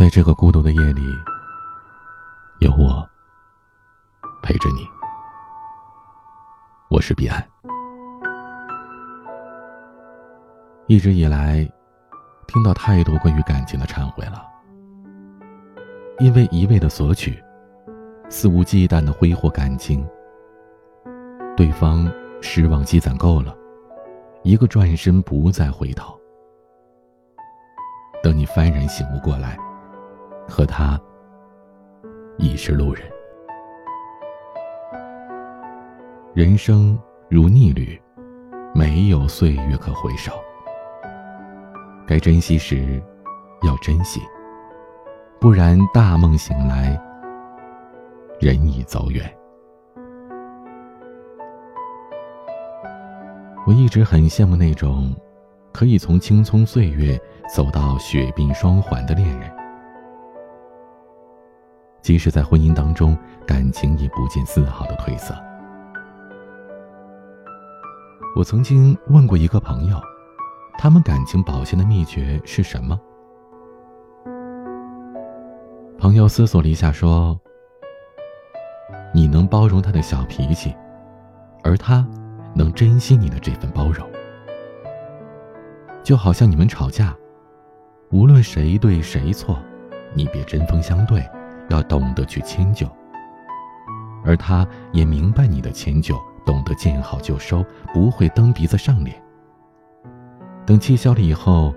在这个孤独的夜里，有我陪着你。我是彼岸。一直以来，听到太多关于感情的忏悔了，因为一味的索取，肆无忌惮的挥霍感情，对方失望积攒够了，一个转身不再回头。等你幡然醒悟过来。和他已是路人。人生如逆旅，没有岁月可回首。该珍惜时，要珍惜，不然大梦醒来，人已走远。我一直很羡慕那种可以从青葱岁月走到雪鬓霜环的恋人。即使在婚姻当中，感情也不见丝毫的褪色。我曾经问过一个朋友，他们感情保鲜的秘诀是什么？朋友思索了一下，说：“你能包容他的小脾气，而他能珍惜你的这份包容。就好像你们吵架，无论谁对谁错，你别针锋相对。”要懂得去迁就，而他也明白你的迁就，懂得见好就收，不会蹬鼻子上脸。等气消了以后，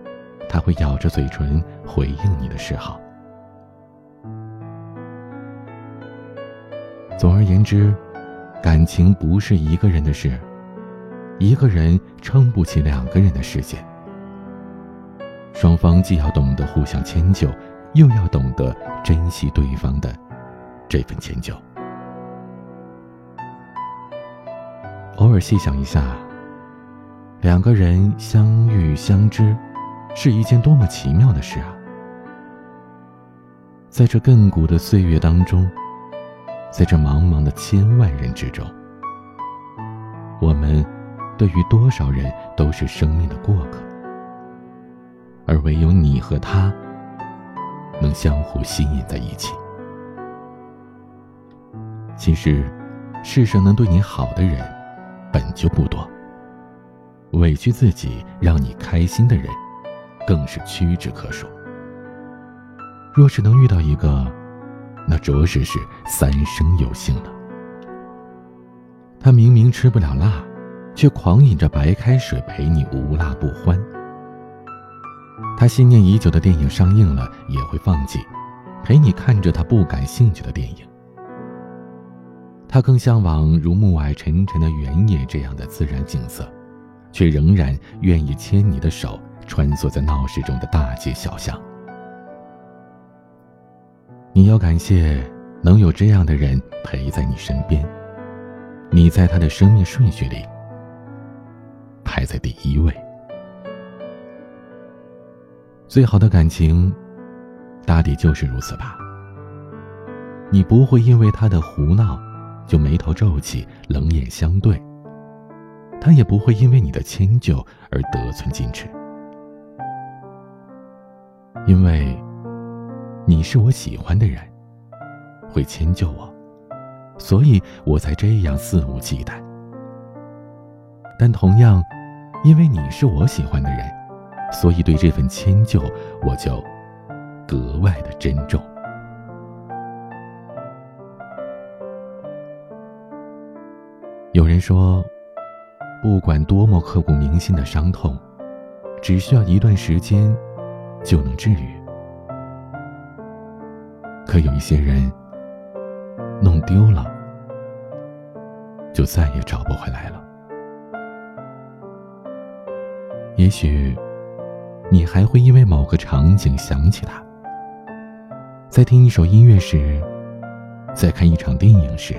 他会咬着嘴唇回应你的示好。总而言之，感情不是一个人的事，一个人撑不起两个人的世界。双方既要懂得互相迁就。又要懂得珍惜对方的这份迁就。偶尔细想一下，两个人相遇相知，是一件多么奇妙的事啊！在这亘古的岁月当中，在这茫茫的千万人之中，我们对于多少人都是生命的过客，而唯有你和他。能相互吸引在一起。其实，世上能对你好的人，本就不多。委屈自己让你开心的人，更是屈指可数。若是能遇到一个，那着实是三生有幸了。他明明吃不了辣，却狂饮着白开水陪你无辣不欢。他心念已久的电影上映了，也会放弃，陪你看着他不感兴趣的电影。他更向往如暮霭沉沉的原野这样的自然景色，却仍然愿意牵你的手，穿梭在闹市中的大街小巷。你要感谢能有这样的人陪在你身边，你在他的生命顺序里排在第一位。最好的感情，大抵就是如此吧。你不会因为他的胡闹，就眉头皱起、冷眼相对；他也不会因为你的迁就而得寸进尺。因为，你是我喜欢的人，会迁就我，所以我才这样肆无忌惮。但同样，因为你是我喜欢的人。所以，对这份迁就，我就格外的珍重。有人说，不管多么刻骨铭心的伤痛，只需要一段时间就能治愈。可有一些人，弄丢了，就再也找不回来了。也许。你还会因为某个场景想起他，在听一首音乐时，在看一场电影时，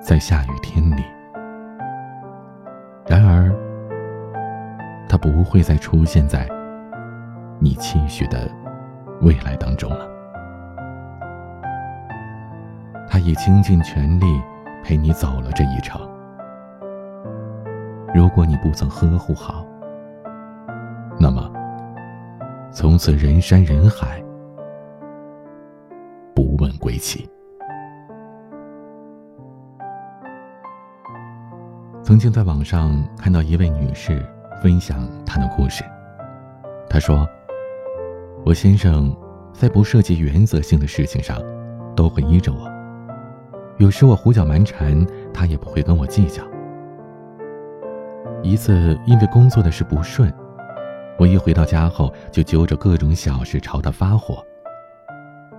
在下雨天里。然而，他不会再出现在你期许的未来当中了。他已倾尽全力陪你走了这一程。如果你不曾呵护好，从此人山人海，不问归期。曾经在网上看到一位女士分享她的故事，她说：“我先生在不涉及原则性的事情上，都会依着我。有时我胡搅蛮缠，他也不会跟我计较。一次因为工作的事不顺，我一回到家后就揪着各种小事朝他发火。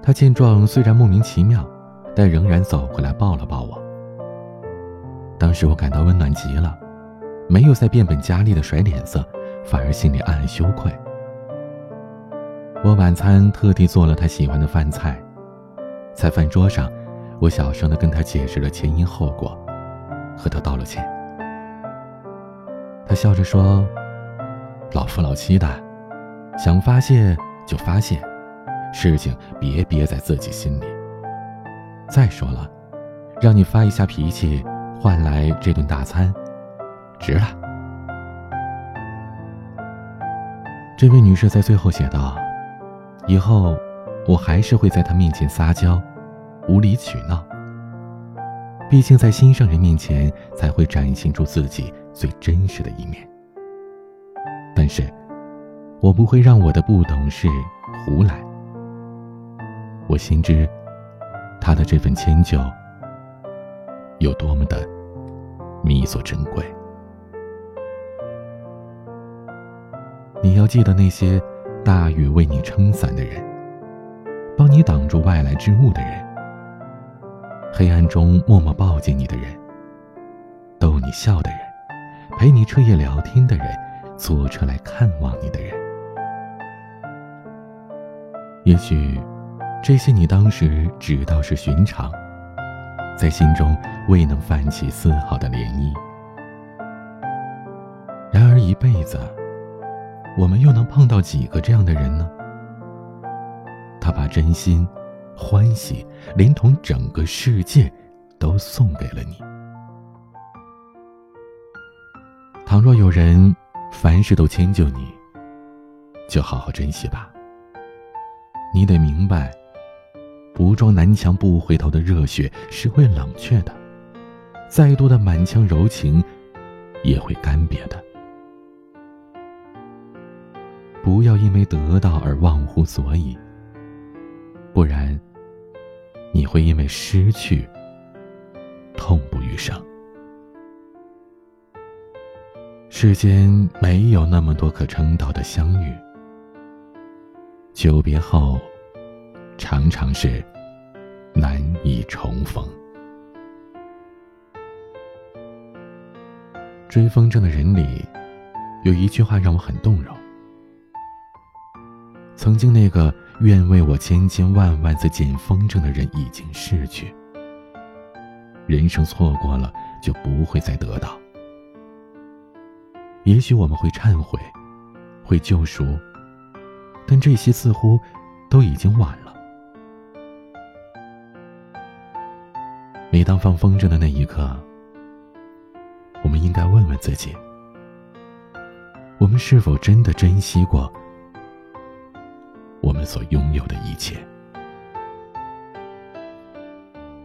他见状虽然莫名其妙，但仍然走过来抱了抱我。”当时我感到温暖极了，没有再变本加厉的甩脸色，反而心里暗暗羞愧。我晚餐特地做了他喜欢的饭菜，在饭桌上，我小声的跟他解释了前因后果，和他道了歉。他笑着说：“老夫老妻的，想发泄就发泄，事情别憋在自己心里。再说了，让你发一下脾气。”换来这顿大餐，值了。这位女士在最后写道：“以后，我还是会在她面前撒娇，无理取闹。毕竟在心上人面前，才会展现出自己最真实的一面。但是，我不会让我的不懂事胡来。我心知，他的这份迁就。”有多么的弥足珍贵。你要记得那些大雨为你撑伞的人，帮你挡住外来之物的人，黑暗中默默抱紧你的人，逗你笑的人，陪你彻夜聊天的人，坐车来看望你的人。也许，这些你当时只道是寻常。在心中未能泛起丝毫的涟漪。然而一辈子，我们又能碰到几个这样的人呢？他把真心、欢喜，连同整个世界，都送给了你。倘若有人凡事都迁就你，就好好珍惜吧。你得明白。不撞南墙不回头的热血是会冷却的，再多的满腔柔情也会干瘪的。不要因为得到而忘乎所以，不然你会因为失去痛不欲生。世间没有那么多可称道的相遇，久别后。常常是难以重逢。追风筝的人里，有一句话让我很动容。曾经那个愿为我千千万万次捡风筝的人已经逝去。人生错过了，就不会再得到。也许我们会忏悔，会救赎，但这些似乎都已经晚了。每当放风筝的那一刻，我们应该问问自己：我们是否真的珍惜过我们所拥有的一切？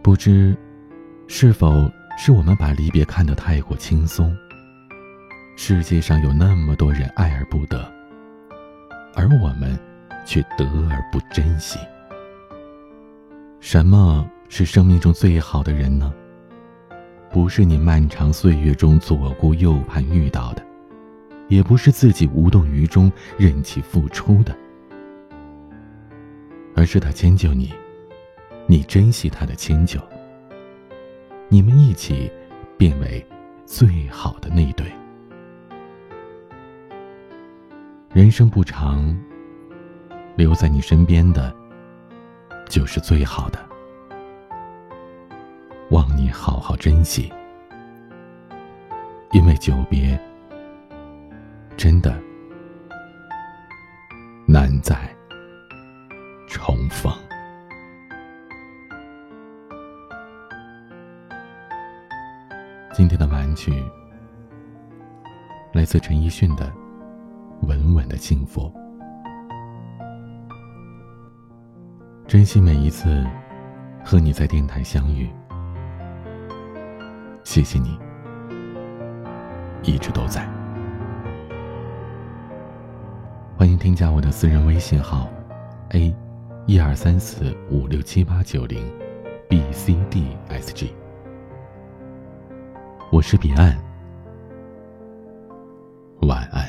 不知是否是我们把离别看得太过轻松？世界上有那么多人爱而不得，而我们却得而不珍惜。什么？是生命中最好的人呢？不是你漫长岁月中左顾右盼遇到的，也不是自己无动于衷任其付出的，而是他迁就你，你珍惜他的迁就，你们一起变为最好的那对。人生不长，留在你身边的，就是最好的。望你好好珍惜，因为久别真的难再重逢。今天的晚曲来自陈奕迅的《稳稳的幸福》。珍惜每一次和你在电台相遇，谢谢你一直都在。欢迎添加我的私人微信号：a 一二三四五六七八九零 b c d s g。我是彼岸，晚安。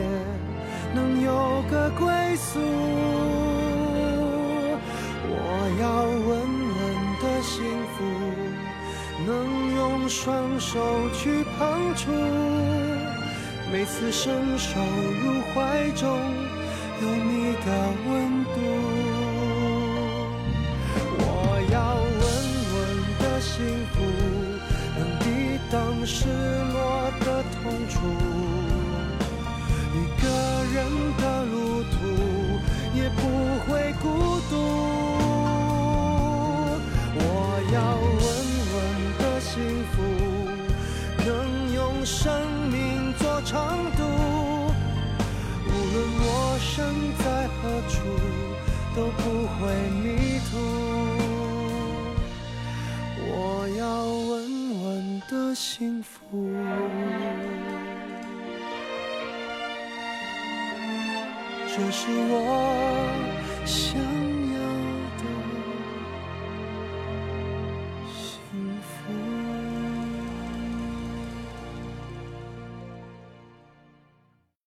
深夜能有个归宿。我要稳稳的幸福，能用双手去碰触，每次伸手入怀中有你的温度。我要稳稳的幸福能抵挡世幸福。这是我想